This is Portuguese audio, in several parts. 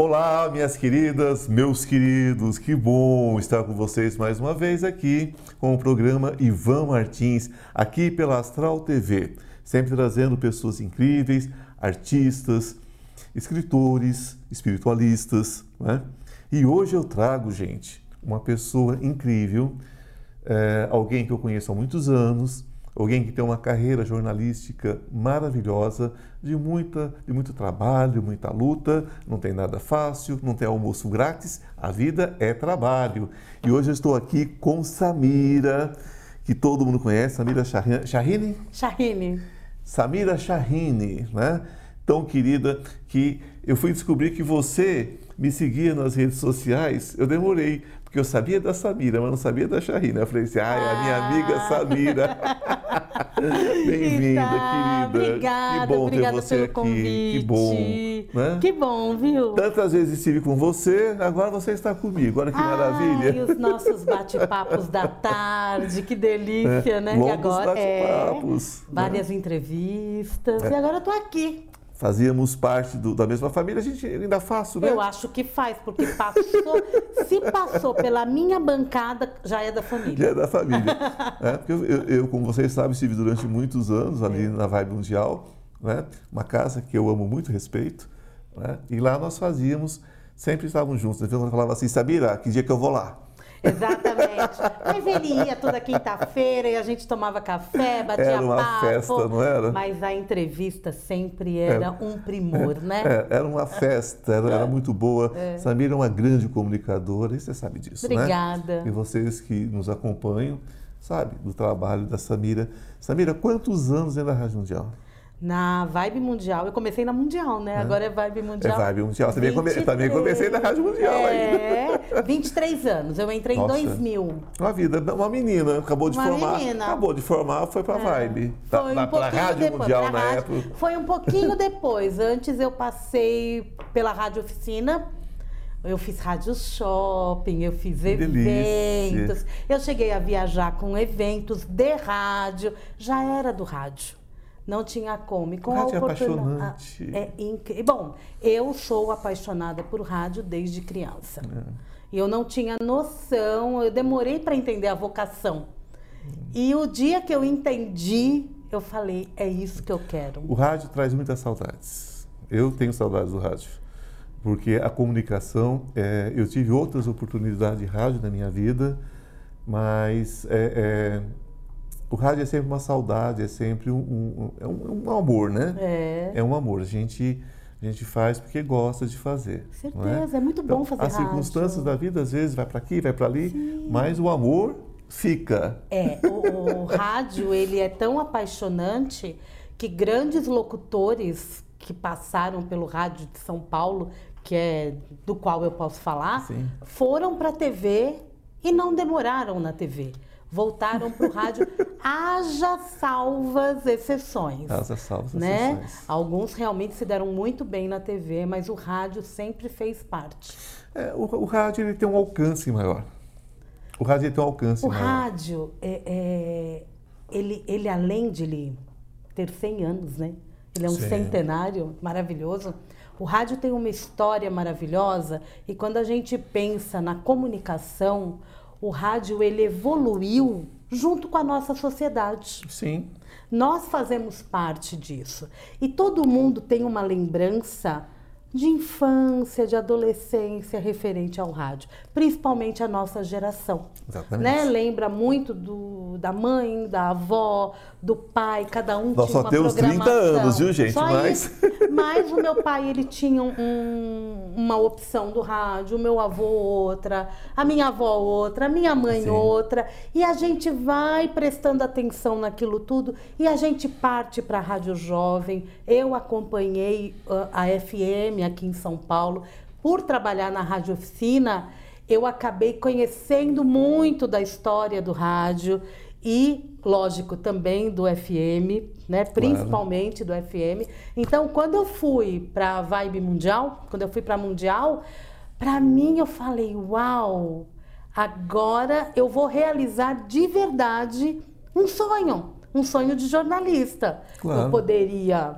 Olá, minhas queridas, meus queridos, que bom estar com vocês mais uma vez aqui com o programa Ivan Martins, aqui pela Astral TV, sempre trazendo pessoas incríveis, artistas, escritores, espiritualistas, né? E hoje eu trago, gente, uma pessoa incrível, é, alguém que eu conheço há muitos anos, alguém que tem uma carreira jornalística maravilhosa, de, muita, de muito trabalho, muita luta, não tem nada fácil, não tem almoço grátis, a vida é trabalho. E hoje eu estou aqui com Samira, que todo mundo conhece, Samira Shahine? Shahine. Samira Shahine, né? Tão querida que eu fui descobrir que você me seguia nas redes sociais, eu demorei, porque eu sabia da Samira, mas não sabia da Shahina. Eu falei assim, ah. a minha amiga ah. Samira. Bem-vinda, querida. Obrigada, que bom obrigada ter você pelo aqui. Convite. Que bom. Né? Que bom, viu? Tantas vezes estive com você, agora você está comigo. Olha que ai, maravilha. E os nossos bate-papos da tarde, que delícia, é, né? Longos e agora é né? várias né? entrevistas. É. E agora eu estou aqui fazíamos parte do, da mesma família, a gente ainda faz, né? Eu acho que faz, porque passou, se passou pela minha bancada, já é da família. Já é da família. é, porque eu, eu, como vocês sabem, estive durante muitos anos ali é. na Vibe Mundial, né? uma casa que eu amo muito respeito, né? e lá nós fazíamos, sempre estávamos juntos. Então eu falava assim, Sabira, que dia que eu vou lá? Exatamente. Mas ele ia toda quinta-feira e a gente tomava café, batia era uma papo. festa, não era? Mas a entrevista sempre era, era um primor, é, né? É, era uma festa, era, era muito boa. É. Samira é uma grande comunicadora e você sabe disso, Obrigada. né? E vocês que nos acompanham, sabe, do trabalho da Samira. Samira, quantos anos é na Rádio Mundial? Na Vibe Mundial. Eu comecei na Mundial, né? É. Agora é Vibe Mundial. É Vibe Mundial. Também, come... Também comecei na Rádio Mundial é, ainda. 23 anos. Eu entrei Nossa. em 2000. Uma vida, uma menina. Acabou de uma formar. Menina. Acabou de formar, foi pra é. Vibe. Foi da, um pouquinho Rádio depois, Mundial na rádio, época. Foi um pouquinho depois. Antes eu passei pela Rádio Oficina. Eu fiz rádio shopping, eu fiz que eventos. Delícia. Eu cheguei a viajar com eventos de rádio. Já era do rádio não tinha como. E com rádio a oportunidade. É incrível. Bom, eu sou apaixonada por rádio desde criança. É. E eu não tinha noção, eu demorei para entender a vocação. E o dia que eu entendi, eu falei, é isso que eu quero. O rádio traz muitas saudades. Eu tenho saudades do rádio. Porque a comunicação, é, eu tive outras oportunidades de rádio na minha vida, mas é, é o rádio é sempre uma saudade, é sempre um, um, é um, um amor, né? É. É um amor. A gente, a gente faz porque gosta de fazer. É? Certeza, é? é? muito bom então, fazer As rádio. circunstâncias da vida, às vezes, vai para aqui, vai para ali, Sim. mas o amor fica. É, o, o rádio, ele é tão apaixonante que grandes locutores que passaram pelo rádio de São Paulo, que é do qual eu posso falar, Sim. foram para a TV e não demoraram na TV voltaram para o rádio. Haja salvas exceções. Haja salvas né? exceções. Alguns realmente se deram muito bem na TV, mas o rádio sempre fez parte. É, o, o, rádio ele tem um alcance maior. O rádio tem um alcance o maior. O rádio, é, é, ele, ele além de ele ter 100 anos, né? Ele é um Sim. centenário maravilhoso. O rádio tem uma história maravilhosa e quando a gente pensa na comunicação, o rádio ele evoluiu junto com a nossa sociedade. Sim. Nós fazemos parte disso. E todo mundo tem uma lembrança de infância, de adolescência referente ao rádio, principalmente a nossa geração. Exatamente. Né? Lembra muito do, da mãe, da avó, do pai, cada um Nós tinha só temos 30 anos, viu, gente? Só mas... mas o meu pai, ele tinha um, uma opção do rádio, o meu avô outra, a minha avó outra, a minha mãe Sim. outra, e a gente vai prestando atenção naquilo tudo e a gente parte para a Rádio Jovem. Eu acompanhei a FM aqui em São Paulo por trabalhar na Rádio Oficina, eu acabei conhecendo muito da história do rádio e, lógico, também do FM, né? Principalmente claro. do FM. Então, quando eu fui para a Vibe Mundial, quando eu fui para a Mundial, para mim eu falei, uau, agora eu vou realizar de verdade um sonho, um sonho de jornalista. Claro. Eu poderia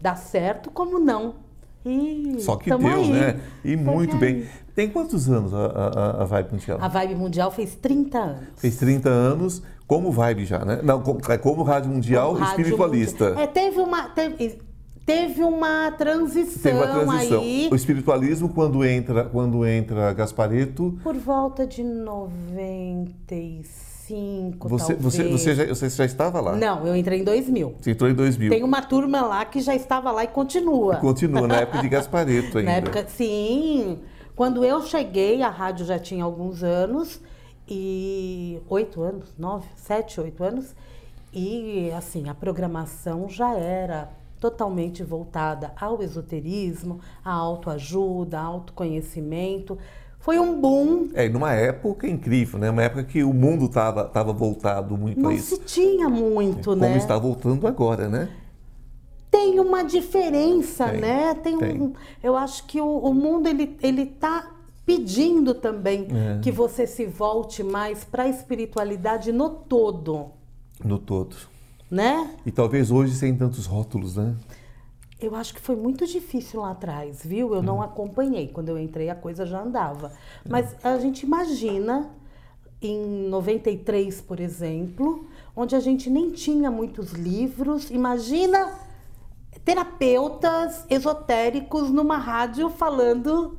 dar certo, como não. E Só que deu, aí. né? E muito aí. bem. Tem quantos anos a, a, a Vibe Mundial? A Vibe Mundial fez 30 anos. Fez 30 anos como Vibe já, né? Não, como, é como Rádio Mundial Rádio espiritualista. Mundial. É, teve uma, teve, teve uma transição, Teve uma transição. aí O espiritualismo, quando entra, quando entra Gaspareto, por volta de 95, você, talvez. você, você, já, você já estava lá? Não, eu entrei em 2000. Você entrou em 2000. Tem uma turma lá que já estava lá e continua. Continua, na época de Gaspareto ainda. Na época, sim. Quando eu cheguei, a rádio já tinha alguns anos e oito anos, nove, sete, oito anos. E assim, a programação já era totalmente voltada ao esoterismo, à autoajuda, ao autoconhecimento. Foi um boom. É, numa época incrível, né? Uma época que o mundo estava tava voltado muito a Não isso. se tinha muito, Como né? está voltando agora, né? tem uma diferença, Tem, né? Tem, tem. Um, eu acho que o, o mundo ele ele tá pedindo também É. que você se volte mais para a espiritualidade no todo, No todo. né? E talvez hoje sem tantos rótulos, né? Eu acho que foi muito difícil lá atrás, viu? Eu Hum. não acompanhei. Quando eu entrei, a coisa já andava. Mas a gente imagina, em 93, por exemplo, onde a gente nem tinha muitos livros. Imagina terapeutas esotéricos numa rádio falando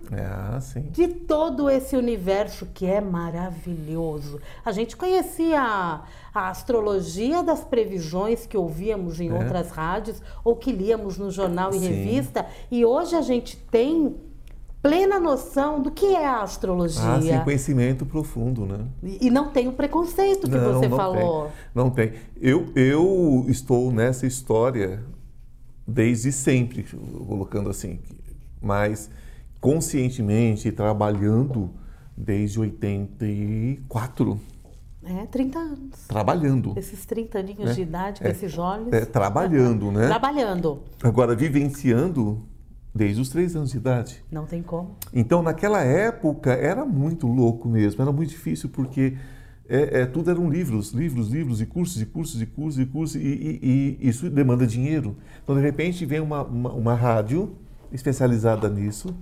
sim. de todo esse universo que é maravilhoso. A gente conhecia a, a astrologia das previsões que ouvíamos em É. outras rádios ou que líamos no jornal e Sim. revista, e hoje a gente tem plena noção do que é a astrologia. Ah, sim, conhecimento profundo, né? E e não tem o preconceito que Não, você não falou. Tem. Não tem. Eu, eu estou nessa história desde sempre, colocando assim, mas conscientemente trabalhando desde 84. É, 30 anos. Trabalhando. Esses 30 aninhos né? de idade, É, com esses olhos. é, trabalhando, né? Trabalhando. Agora, vivenciando desde os três anos de idade. Não tem como. Então, naquela época, era muito louco mesmo, era muito difícil, porque é, é, tudo eram livros, livros, livros, e cursos, e cursos, e cursos, e cursos, e, e- e isso demanda dinheiro. Então, de repente, vem uma, uma, uma rádio especializada nisso,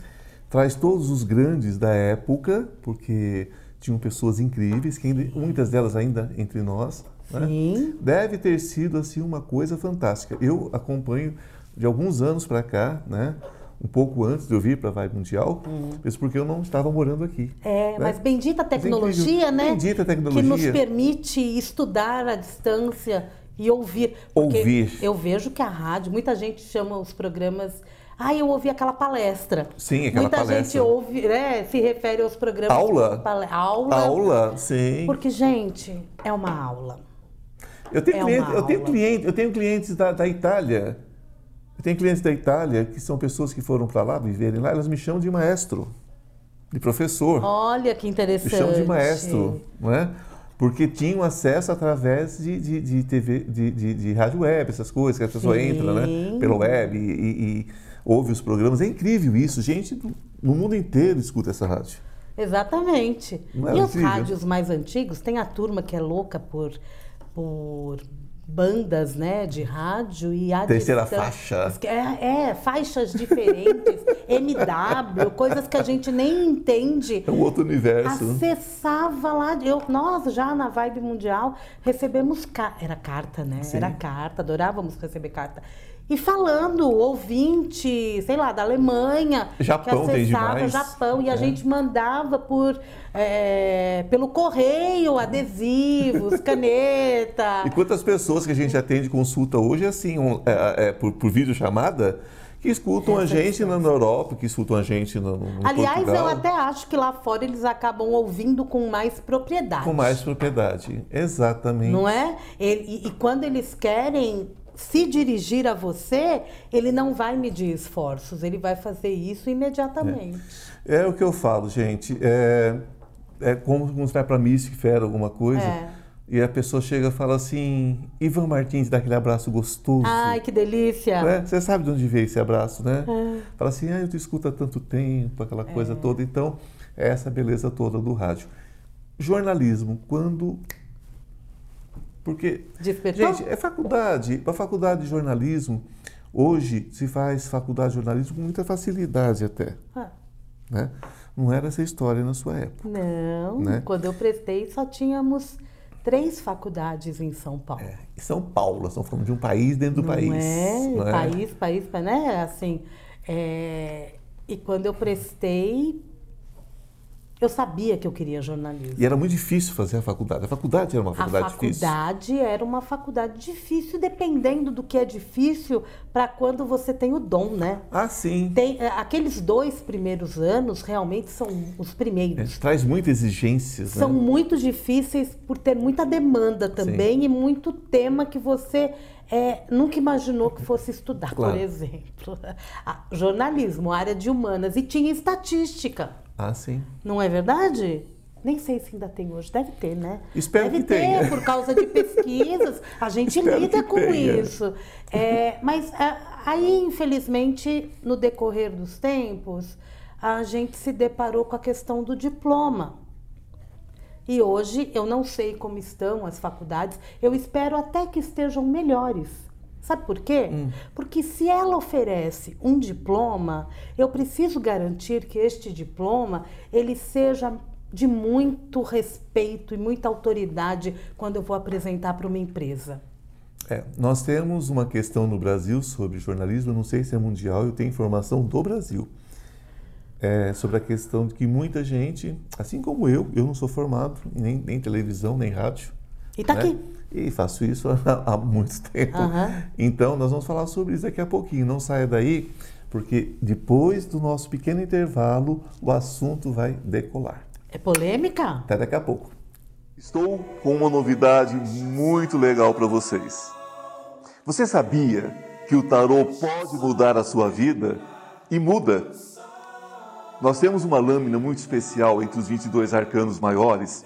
traz todos os grandes da época, porque tinham pessoas incríveis, que ainda- muitas delas ainda entre nós. né? Sim. Deve ter sido assim uma coisa fantástica. Eu acompanho de alguns anos para cá, né? Um pouco antes de eu vir para a Vibe Mundial, mesmo porque eu não estava morando aqui. É, né? mas bendita é tecnologia, incrível. né? Bendita tecnologia. Que nos permite estudar à distância e ouvir. Ouvir. Eu vejo que a rádio, muita gente chama os programas. Ah, eu ouvi aquela palestra. Sim, aquela muita palestra. gente ouve, né, se refere aos programas. Aula? pale- Aula. Aula, sim. Porque, gente, é uma aula. Eu tenho, é cliente- eu tenho, cliente, eu tenho clientes da, da Itália. Eu tenho clientes da Itália que são pessoas que foram para lá, viverem lá, elas me chamam de maestro, de professor. Olha que me interessante. chamam de maestro, não é? Porque tinham acesso através de, de, de TV, de, de, de rádio web, essas coisas, que a pessoa Sim. entra, né? Pela web e, e- e ouve os programas. É incrível isso. Gente do- no mundo inteiro escuta essa rádio. Exatamente. É e os incrível? rádios mais antigos, tem a turma que é louca por, por bandas né, de rádio e a Terceira distância- faixa. É, é, faixas diferentes, MW, coisas que a gente nem entende. É um outro universo. Acessava lá, eu, nós já na Vibe Mundial recebemos, ca- era carta, né? Sim. Era carta, adorávamos receber carta. E falando, ouvinte, sei lá, da Alemanha, Japão que acessava. Japão, e a É. gente mandava por, é, pelo correio, adesivos, caneta. E quantas pessoas que a gente atende consulta hoje, assim, um- é, é, por, por videochamada, que escutam a gente na, na Europa, que escutam a gente no, no Aliás, Portugal, eu até acho que lá fora eles acabam ouvindo com mais propriedade. com mais propriedade. Exatamente. Não é? E, e quando eles querem se dirigir a você, ele não vai medir esforços, ele vai fazer isso imediatamente. É o que eu falo, gente. É, é como vai para Mystic Fair, alguma coisa, É. e a pessoa chega e fala assim: Ivan Martins, dá aquele abraço gostoso. Ai, que delícia! Né? Você sabe de onde veio esse abraço, né? É. Fala assim, ah, eu te escuto há tanto tempo, aquela coisa toda. Então, é essa beleza toda do rádio. Jornalismo, quando. Porque, Despertou? gente, é faculdade. A faculdade de jornalismo, Hoje se faz faculdade de jornalismo com muita facilidade até. Ah, Né? Não era essa história na sua época. não, Né? quando eu prestei só tínhamos três faculdades em São Paulo. É, em São Paulo, nós estamos falando de um país dentro do Não país. É, não é? país, país, pa- né? Assim, é, e quando eu prestei, eu sabia que eu queria jornalismo. E era muito difícil fazer a faculdade. A faculdade era uma A faculdade, difícil. faculdade era uma faculdade difícil, dependendo do que é difícil para quando você tem o dom, né? Ah, sim. Tem, é, aqueles dois primeiros anos realmente são os É, primeiros. traz muitas exigências, São né? muito difíceis por ter muita demanda também e muito tema que você é, nunca imaginou que fosse estudar, Claro. por exemplo. Ah, jornalismo, área de humanas e tinha estatística, Ah, sim. não é verdade? Nem sei se ainda tem hoje, deve ter, né? Espero deve que ter, tenha. por causa de pesquisas, a gente lida com tenha. isso. É, mas ah, aí, infelizmente, no decorrer dos tempos, a gente se deparou com a questão do diploma. E hoje eu não sei como estão as faculdades, eu espero até que estejam melhores. Sabe por quê? Porque se ela oferece um diploma, eu preciso garantir que este diploma ele seja de muito respeito e muita autoridade quando eu vou apresentar para uma empresa. É, nós temos uma questão no Brasil sobre jornalismo, não sei se é mundial, eu tenho informação do Brasil. É, sobre a questão de que muita gente, assim como eu, eu não sou formado em nem, nem televisão, nem rádio. E tá né? aqui. E faço isso há, há muito tempo. Aham. Então, nós vamos falar sobre isso daqui a pouquinho. Não saia daí, porque depois do nosso pequeno intervalo, o assunto vai decolar. É polêmica? Até daqui a pouco. Estou com uma novidade muito legal para vocês. Você sabia que o tarô pode mudar a sua vida? E muda. Nós temos uma lâmina muito especial entre os 22 arcanos maiores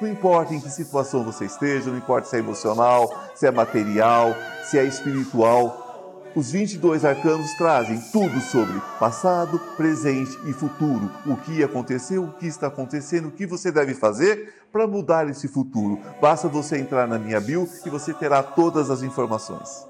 Não importa em que situação você esteja, não importa se é emocional, se é material, se é espiritual, os 22 arcanos trazem tudo sobre passado, presente e futuro. O que aconteceu, o que está acontecendo, o que você deve fazer para mudar esse futuro. Basta você entrar na minha bio e você terá todas as informações.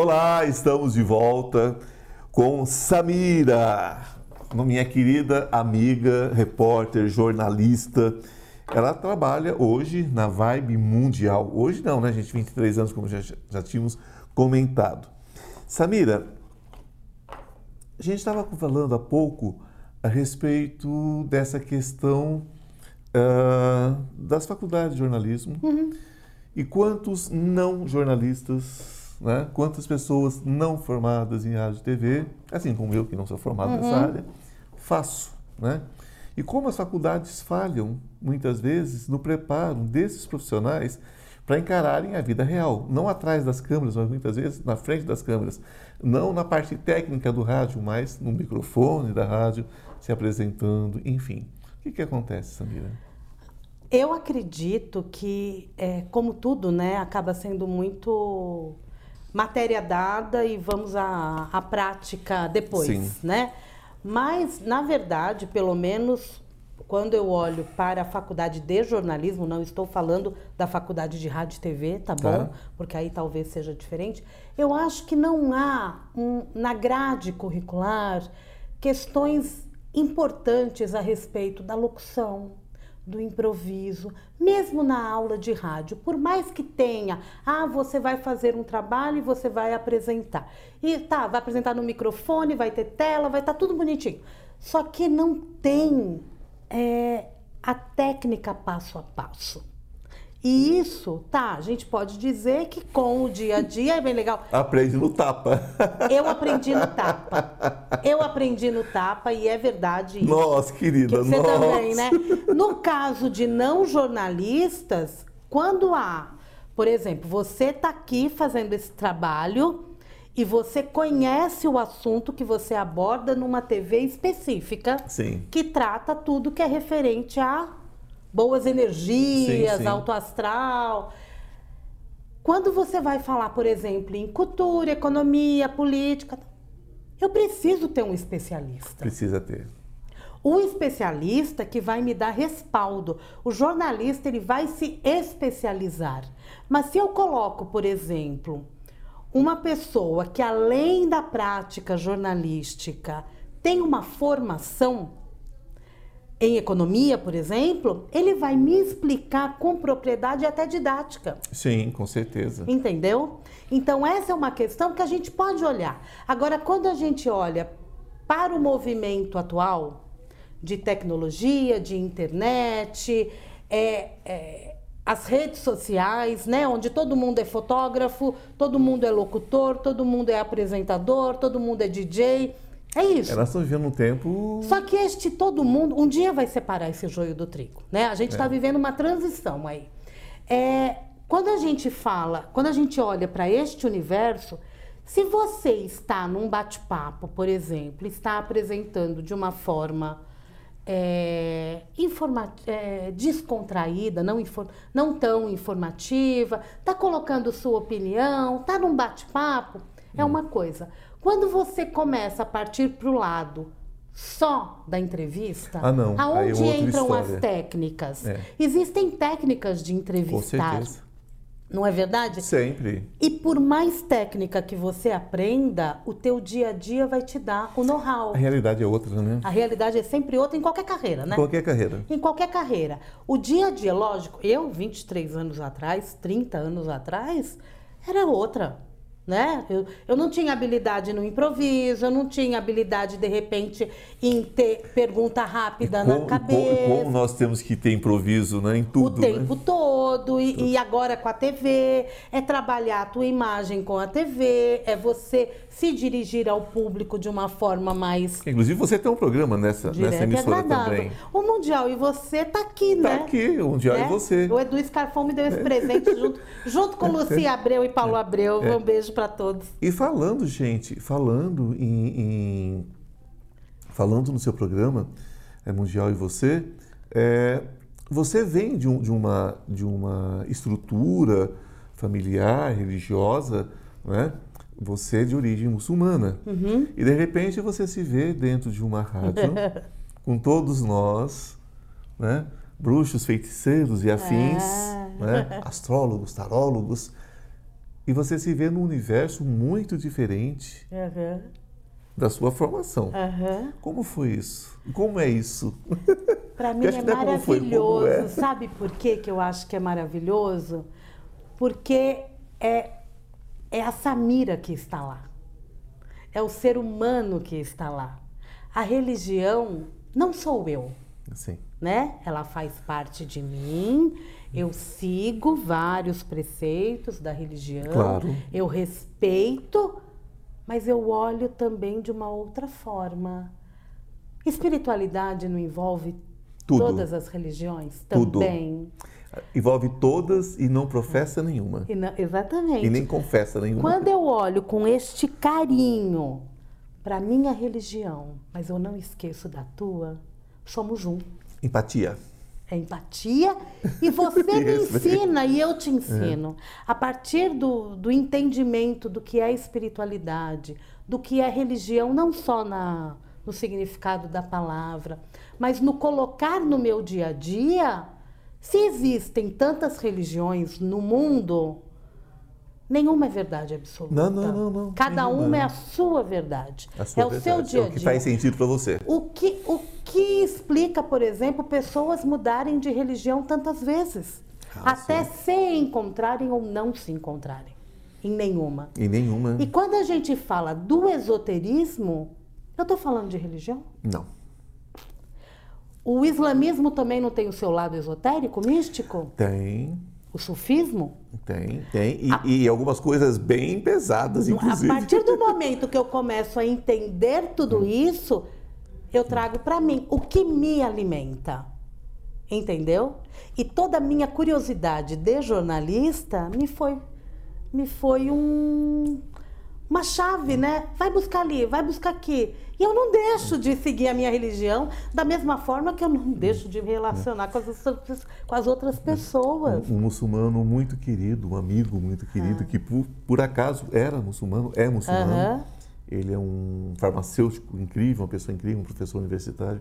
Olá, estamos de volta com Samira, minha querida amiga, repórter, jornalista. Ela trabalha hoje na Vibe Mundial. Hoje não, né, gente? 23 anos, como já, já tínhamos comentado. Samira, a gente estava falando há pouco a respeito dessa questão ah, das faculdades de jornalismo e quantos não jornalistas, né? quantas pessoas não formadas em rádio e TV, assim como eu que não sou formado nessa área, faço. Né? E como as faculdades falham, muitas vezes, no preparo desses profissionais para encararem a vida real, não atrás das câmeras, mas muitas vezes na frente das câmeras, não na parte técnica do rádio, mas no microfone da rádio, se apresentando, enfim. O que, que acontece, Samira? Eu acredito que, é, como tudo, né, acaba sendo muito matéria dada e vamos à, à prática depois, Sim. né? Mas, na verdade, pelo menos quando eu olho para a faculdade de jornalismo, não estou falando da faculdade de rádio e TV, tá bom? Tá. Porque aí talvez seja diferente. Eu acho que não há um, na grade curricular questões importantes a respeito da locução, do improviso, mesmo na aula de rádio, por mais que tenha, ah, você vai fazer um trabalho e você vai apresentar. E tá, vai apresentar no microfone, vai ter tela, vai estar tudo bonitinho. Só que não tem é, a técnica passo a passo. E isso, tá, a gente pode dizer que com o dia a dia é bem legal. Aprende no tapa. Eu aprendi no tapa. Eu aprendi no tapa e é verdade isso. Nossa, querida, Que você nossa. também, né? No caso de não jornalistas, quando há, por exemplo, você está aqui fazendo esse trabalho e você conhece o assunto que você aborda numa TV específica Sim. que trata tudo que é referente a boas energias, Sim, sim. alto astral. Quando você vai falar, por exemplo, em cultura, economia, política, eu preciso ter um especialista. Precisa ter. O especialista que vai me dar respaldo. O jornalista ele vai se especializar. Mas se eu coloco, por exemplo, uma pessoa que além da prática jornalística tem uma formação em economia, por exemplo, ele vai me explicar com propriedade até didática. Sim, com certeza. Entendeu? Então, essa é uma questão que a gente pode olhar. Agora, quando a gente olha para o movimento atual de tecnologia, de internet, é, é, as redes sociais, né, onde todo mundo é fotógrafo, todo mundo é locutor, todo mundo é apresentador, todo mundo é DJ. É isso. Estamos vivendo um tempo. Só que este todo mundo um dia vai separar esse joio do trigo, né? A gente está É. vivendo uma transição aí. É, quando a gente fala, quando a gente olha para este universo, se você está num bate-papo, por exemplo, está apresentando de uma forma é, informa- é, descontraída, não, não tão informativa, está colocando sua opinião, está num bate-papo, é uma coisa. Quando você começa a partir para o lado só da entrevista, Ah, não. É aonde entram história. as técnicas? É. Existem técnicas de Com entrevistar, certeza. não é verdade? Sempre. E por mais técnica que você aprenda, o teu dia a dia vai te dar o know-how. A realidade é outra, né? A realidade é sempre outra em qualquer carreira, né? Qualquer carreira. Em qualquer carreira. O dia a dia, lógico, eu, 23 anos atrás, 30 anos atrás, era outra. Né? Eu, eu não tinha habilidade no improviso, eu não tinha habilidade, de repente, em ter pergunta rápida na como, cabeça como- como nós temos que ter improviso né? em o tudo. tempo né? todo e, e agora com a TV é trabalhar a tua imagem com a TV é você se dirigir ao público de uma forma mais Inclusive, você tem um programa nessa, nessa direta emissora também. O mundial e você tá aqui, Tá né? aqui, um dia né? e você. O Edu Scarfon me deu esse presente junto, junto com Lucia Abreu e Paulo Abreu. É. Um beijo para todos. E falando, gente, falando em, em- falando no seu programa é, Mundial e você, é, você vem de, um- de uma de uma estrutura familiar, religiosa, né? Você é de origem muçulmana Uhum. e de repente você se vê dentro de uma rádio com todos nós, né? Bruxos, feiticeiros e afins, É. né? Astrólogos, tarólogos. E você se vê num universo muito diferente Aham, da sua formação. aham. Como foi isso? Como é isso? Para mim é é como foi, como maravilhoso. é. Sabe por que, que eu acho que é maravilhoso? Porque é, é a Samira que está lá. É o ser humano que está lá. A religião não sou eu, Assim, né? Ela faz parte de mim. Eu sigo vários preceitos da religião. Claro. Eu respeito, mas eu olho também de uma outra forma. Espiritualidade não envolve Tudo. todas as religiões Tudo. também. Envolve todas e não professa nenhuma. E não- exatamente. E nem confessa nenhuma. Quando eu olho com este carinho para minha religião, mas eu não esqueço da tua, somos um. Empatia. É empatia e você me Isso. ensina e eu te ensino. A partir do, do entendimento do que é espiritualidade, do que é religião, não só na, no significado da palavra, mas no colocar no meu dia a dia, se existem tantas religiões no mundo, nenhuma é verdade absoluta. Não, não, não, não. Cada Nenhuma. uma é a sua verdade. A sua é o verdade. seu dia É a o que dia. faz sentido para você. O que, o que explica, por exemplo, pessoas mudarem de religião tantas vezes? Ah, até sim. se encontrarem ou não se encontrarem. Em nenhuma. E nenhuma. E quando a gente fala do esoterismo, eu estou falando de religião? Não. O islamismo também não tem o seu lado esotérico, místico? Tem. o sufismo. Tem, tem. E, a... e algumas coisas bem pesadas, inclusive. A partir do momento que eu começo a entender tudo isso, eu trago para mim o que me alimenta. Entendeu? E toda a minha curiosidade de jornalista me foi me foi um uma chave, né? Vai buscar ali, vai buscar aqui. E eu não deixo de seguir a minha religião da mesma forma que eu não deixo de me relacionar com as, com as outras pessoas. Um, um, muçulmano muito querido, um amigo muito querido, ah. que por, por acaso era muçulmano, é muçulmano. Ele é um farmacêutico incrível, uma pessoa incrível, um professor universitário.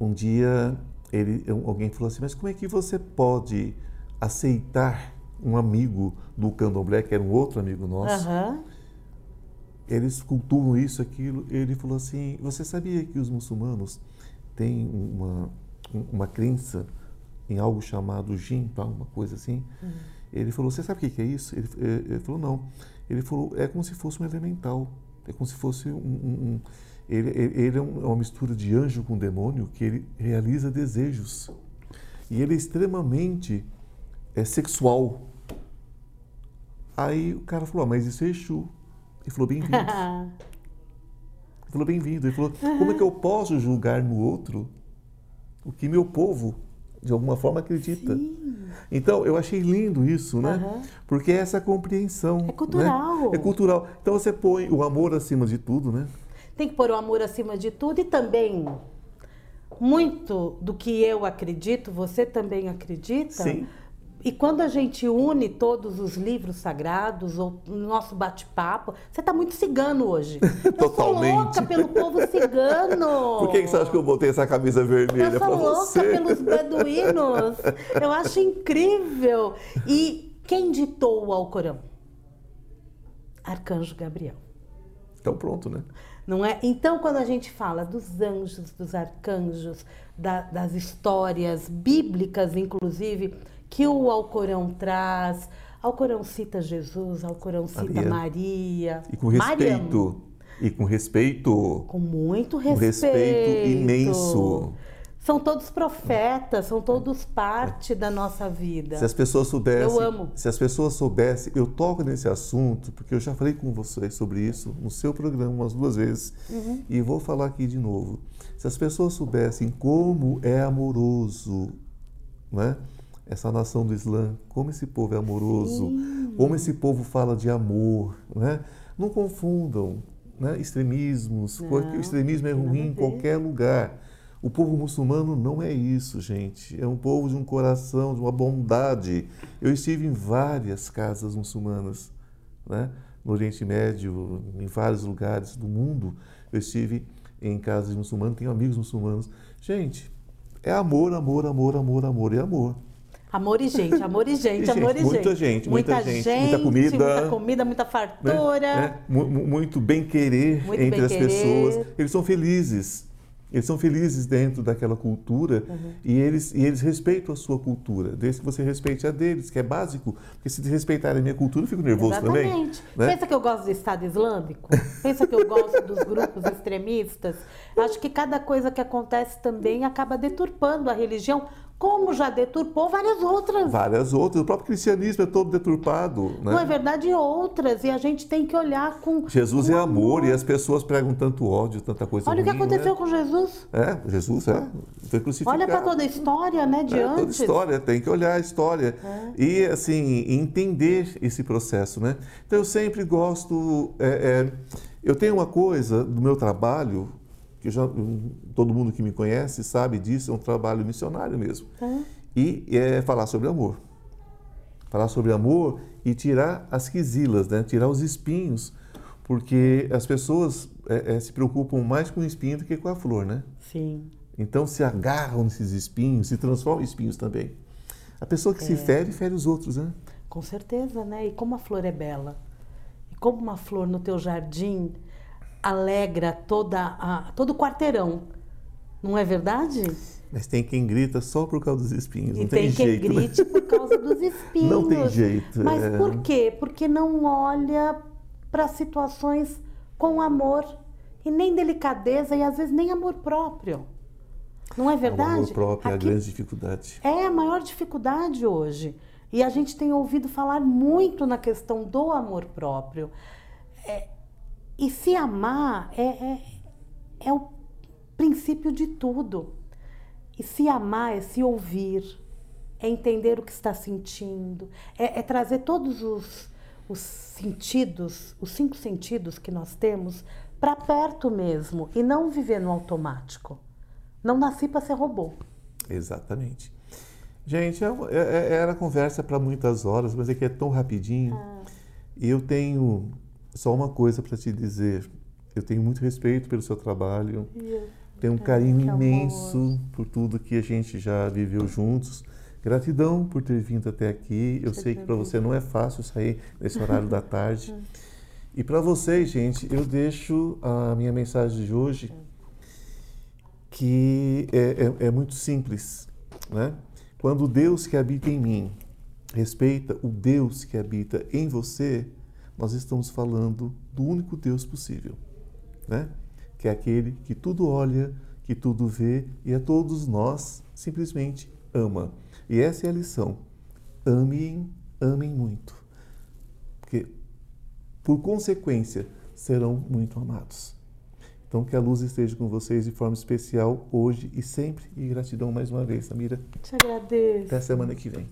Um dia ele, alguém falou assim: Mas como é que você pode aceitar um amigo do candomblé, que era um outro amigo nosso? Eles cultuam isso, aquilo. Ele falou assim: Você sabia que os muçulmanos têm uma, uma crença em algo chamado jin, uma coisa assim? Uhum. Ele falou: Você sabe o que é isso? Ele, ele falou: Não. Ele falou: É como se fosse um elemental. É como se fosse um. um, um ele, ele, é, é uma mistura de anjo com demônio que ele realiza desejos. E ele é extremamente é, sexual. Aí o cara falou: ah, Mas isso é Exu. Ele falou: Bem-vindo. ele falou: Bem-vindo. Ele falou: Como é que eu posso julgar no outro o que meu povo de alguma forma acredita. Sim. Então, eu achei lindo isso, né? Uhum. Porque é essa compreensão. É cultural. Né? É cultural. Então, você põe o amor acima de tudo, né? Tem que pôr o amor acima de tudo e também muito do que eu acredito, você também acredita? Sim. E quando a gente une todos os livros sagrados, ou nosso bate-papo, você está muito cigano hoje. Totalmente. Eu sou louca pelo povo cigano. Por que, você acha que eu botei essa camisa vermelha para você? Eu sou louca pelos beduínos. Eu acho incrível. E quem ditou o Alcorão? Arcanjo Gabriel. Então pronto, né? Não é? Então, quando a gente fala dos anjos, dos arcanjos, da, das histórias bíblicas, inclusive, que o Alcorão traz. Alcorão cita Jesus, Alcorão cita Maria. Maria. E com respeito. Mariam. E com respeito. Com muito respeito. Com respeito imenso. São todos profetas, são todos parte da nossa vida. Se as pessoas soubessem. Eu amo. Se as pessoas soubessem, eu toco nesse assunto, porque eu já falei com vocês sobre isso no seu programa umas duas vezes, uhum. e vou falar aqui de novo. Se as pessoas soubessem como é amoroso, né? Essa nação do Islã, como esse povo é amoroso, Sim. como esse povo fala de amor, né? Não confundam né? extremismos, não, porque o extremismo é ruim em qualquer lugar. O povo muçulmano não é isso, gente. É um povo de um coração, de uma bondade. Eu estive em várias casas muçulmanas, né? no Oriente Médio, em vários lugares do mundo. Eu estive em casas de muçulmanos, tenho amigos muçulmanos. Gente, é amor, amor, amor, amor, amor e amor. Amor e gente, amor e gente, amor e gente. Muita gente, muita, muita gente, muita comida. Muita comida, muita fartura. Né? É, muito bem querer muito entre bem as querer. pessoas. Eles são felizes. Eles são felizes dentro daquela cultura uhum. e, eles, e eles respeitam a sua cultura, desde que você respeite a deles, que é básico. Porque se respeitarem a minha cultura, eu fico nervoso Exatamente. também. Né? Pensa que eu gosto do Estado Islâmico? Pensa que eu gosto dos grupos extremistas? Acho que cada coisa que acontece também acaba deturpando a religião como já deturpou várias outras. Várias outras. O próprio cristianismo é todo deturpado. Né? Não é verdade? Outras. E a gente tem que olhar com. Jesus com é amor, amor, e as pessoas pregam tanto ódio, tanta coisa Olha ruim, o que aconteceu né? com Jesus. É, Jesus é. Foi crucificado. Olha para toda a história, né? De é, antes. Toda história, tem que olhar a história. É. E, assim, entender esse processo, né? Então, eu sempre gosto. É, é eu tenho uma coisa do meu trabalho que já, todo mundo que me conhece sabe disso, é um trabalho missionário mesmo. É. E é falar sobre amor. Falar sobre amor e tirar as quisilas, né? tirar os espinhos, porque as pessoas é, é, se preocupam mais com o espinho do que com a flor, né? Sim. Então se agarram nesses espinhos, se transformam em espinhos também. A pessoa que se é. fere, fere os outros, né? Com certeza, né? E como a flor é bela. E como uma flor no teu jardim alegra toda a, todo o quarteirão. Não é verdade? Mas tem quem grita só por causa dos espinhos. E não tem, tem quem jeito, né? grite né? por causa dos espinhos. Não tem jeito. Mas é... por quê? Porque não olha para situações com amor e nem delicadeza e às vezes nem amor próprio. Não é verdade? O amor próprio Aqui é a grande dificuldade. É a maior dificuldade hoje. E a gente tem ouvido falar muito na questão do amor próprio. É, e se amar é, é, é o princípio de tudo. E se amar é se ouvir, é entender o que está sentindo, é, é trazer todos os, os sentidos, os cinco sentidos que nós temos, para perto mesmo e não viver no automático. Não nasci para ser robô. Exatamente. Gente, é, é, é era conversa para muitas horas, mas é que é tão rapidinho. Ah. E eu tenho só uma coisa para te dizer. Eu tenho muito respeito pelo seu trabalho. Yeah. Tenho um carinho imenso amor. por tudo que a gente já viveu juntos. Gratidão por ter vindo até aqui. Eu sei que para você não é fácil sair nesse horário da tarde. E para vocês, gente, eu deixo a minha mensagem de hoje, que é, é, é muito simples. Né? Quando Deus que habita em mim respeita o Deus que habita em você, nós estamos falando do único Deus possível, né? que é aquele que tudo olha, que tudo vê e a todos nós simplesmente ama. E essa é a lição. Amem, amem muito. Porque por consequência, serão muito amados. Então, que a luz esteja com vocês de forma especial hoje e sempre. E gratidão mais uma vez, Samira. Te agradeço. Até semana que vem.